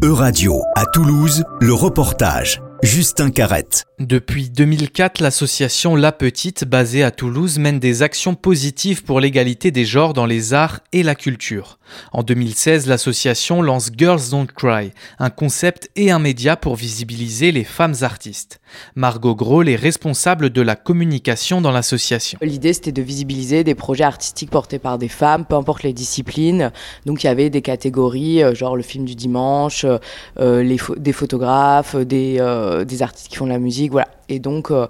E-Radio, à Toulouse, le reportage. Justin Carrette. Depuis 2004, l'association La Petite, basée à Toulouse, mène des actions positives pour l'égalité des genres dans les arts et la culture. En 2016, l'association lance Girls Don't Cry, un concept et un média pour visibiliser les femmes artistes. Margot Grohl est responsable de la communication dans l'association. L'idée, c'était de visibiliser des projets artistiques portés par des femmes, peu importe les disciplines. Donc, il y avait des catégories, euh, genre le film du dimanche, euh, les des photographes, des, euh, des artistes qui font de la musique, voilà et donc euh,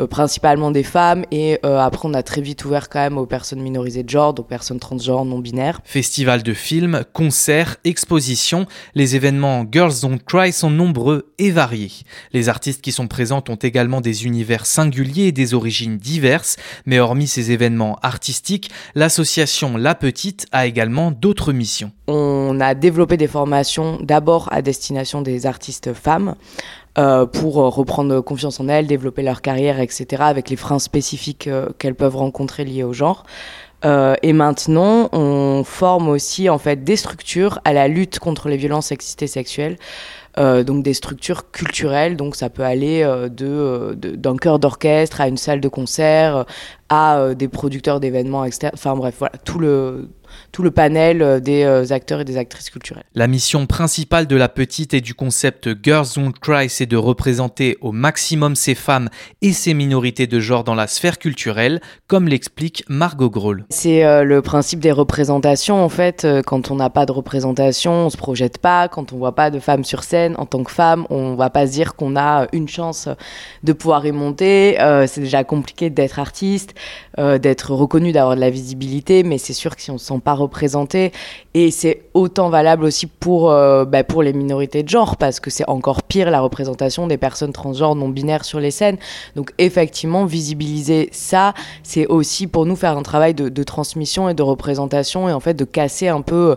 euh, principalement des femmes et euh, après on a très vite ouvert quand même aux personnes minorisées de genre, aux personnes transgenres, non binaires. Festival de films, concerts, expositions, les événements Girls Don't Cry sont nombreux et variés. Les artistes qui sont présents ont également des univers singuliers et des origines diverses, mais hormis ces événements artistiques, l'association La Petite a également d'autres missions. On a développé des formations d'abord à destination des artistes femmes euh, pour reprendre confiance en elles, développer leur carrière, etc., avec les freins spécifiques euh, qu'elles peuvent rencontrer liés au genre. Euh, et maintenant, on forme aussi en fait des structures à la lutte contre les violences sexistes et sexuelles. Euh, donc des structures culturelles, donc ça peut aller euh, de, d'un chœur d'orchestre à une salle de concert, à des producteurs d'événements externes, enfin bref, voilà, tout le, tout le panel euh, des euh, acteurs et des actrices culturelles. La mission principale de la petite et du concept Girls Don't Cry, c'est de représenter au maximum ces femmes et ces minorités de genre dans la sphère culturelle, comme l'explique Margot Grohl. C'est euh, le principe des représentations en fait. quand on n'a pas de représentation, on se projette pas. Quand on voit pas de femmes sur scène, en tant que femme, on va pas se dire qu'on a une chance de pouvoir y monter. c'est déjà compliqué d'être artiste, d'être reconnu, d'avoir de la visibilité, mais c'est sûr que si on se sent pas représentés. Et c'est autant valable aussi pour, euh, bah, pour les minorités de genre, parce que c'est encore pire la représentation des personnes transgenres non binaires sur les scènes. Donc effectivement, visibiliser ça, c'est aussi pour nous faire un travail de transmission et de représentation, et en fait de casser un peu...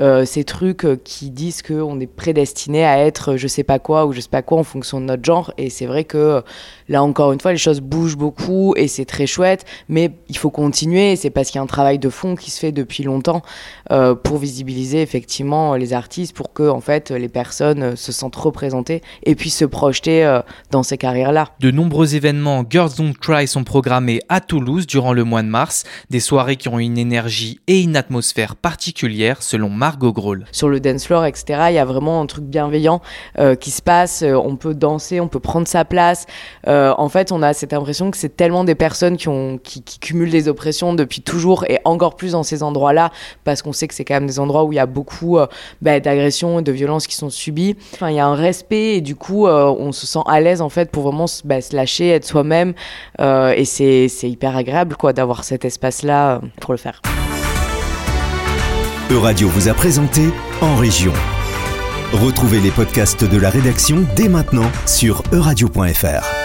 Euh, ces trucs euh, qui disent qu'on est prédestiné à être je sais pas quoi ou je sais pas quoi en fonction de notre genre. Et c'est vrai que là encore une fois, les choses bougent beaucoup et c'est très chouette, mais il faut continuer. C'est parce qu'il y a un travail de fond qui se fait depuis longtemps euh, pour visibiliser effectivement les artistes, pour que en fait les personnes se sentent représentées et puissent se projeter dans ces carrières-là. De nombreux événements Girls Don't Cry sont programmés à Toulouse durant le mois de mars, des soirées qui ont une énergie et une atmosphère particulière selon Margot. Sur le dance floor, etc., il y a vraiment un truc bienveillant euh, qui se passe. Euh, on peut danser, on peut prendre sa place. Euh, en fait, on a cette impression que c'est tellement des personnes qui, cumulent des oppressions depuis toujours et encore plus dans ces endroits-là, parce qu'on sait que c'est quand même des endroits où il y a beaucoup bah, d'agressions et de violences qui sont subies. Enfin, il y a un respect et du coup, on se sent à l'aise en fait pour vraiment bah, se lâcher, être soi-même. et c'est hyper agréable quoi d'avoir cet espace-là pour le faire. Euradio vous a présenté En Région. Retrouvez les podcasts de la rédaction dès maintenant sur euradio.fr.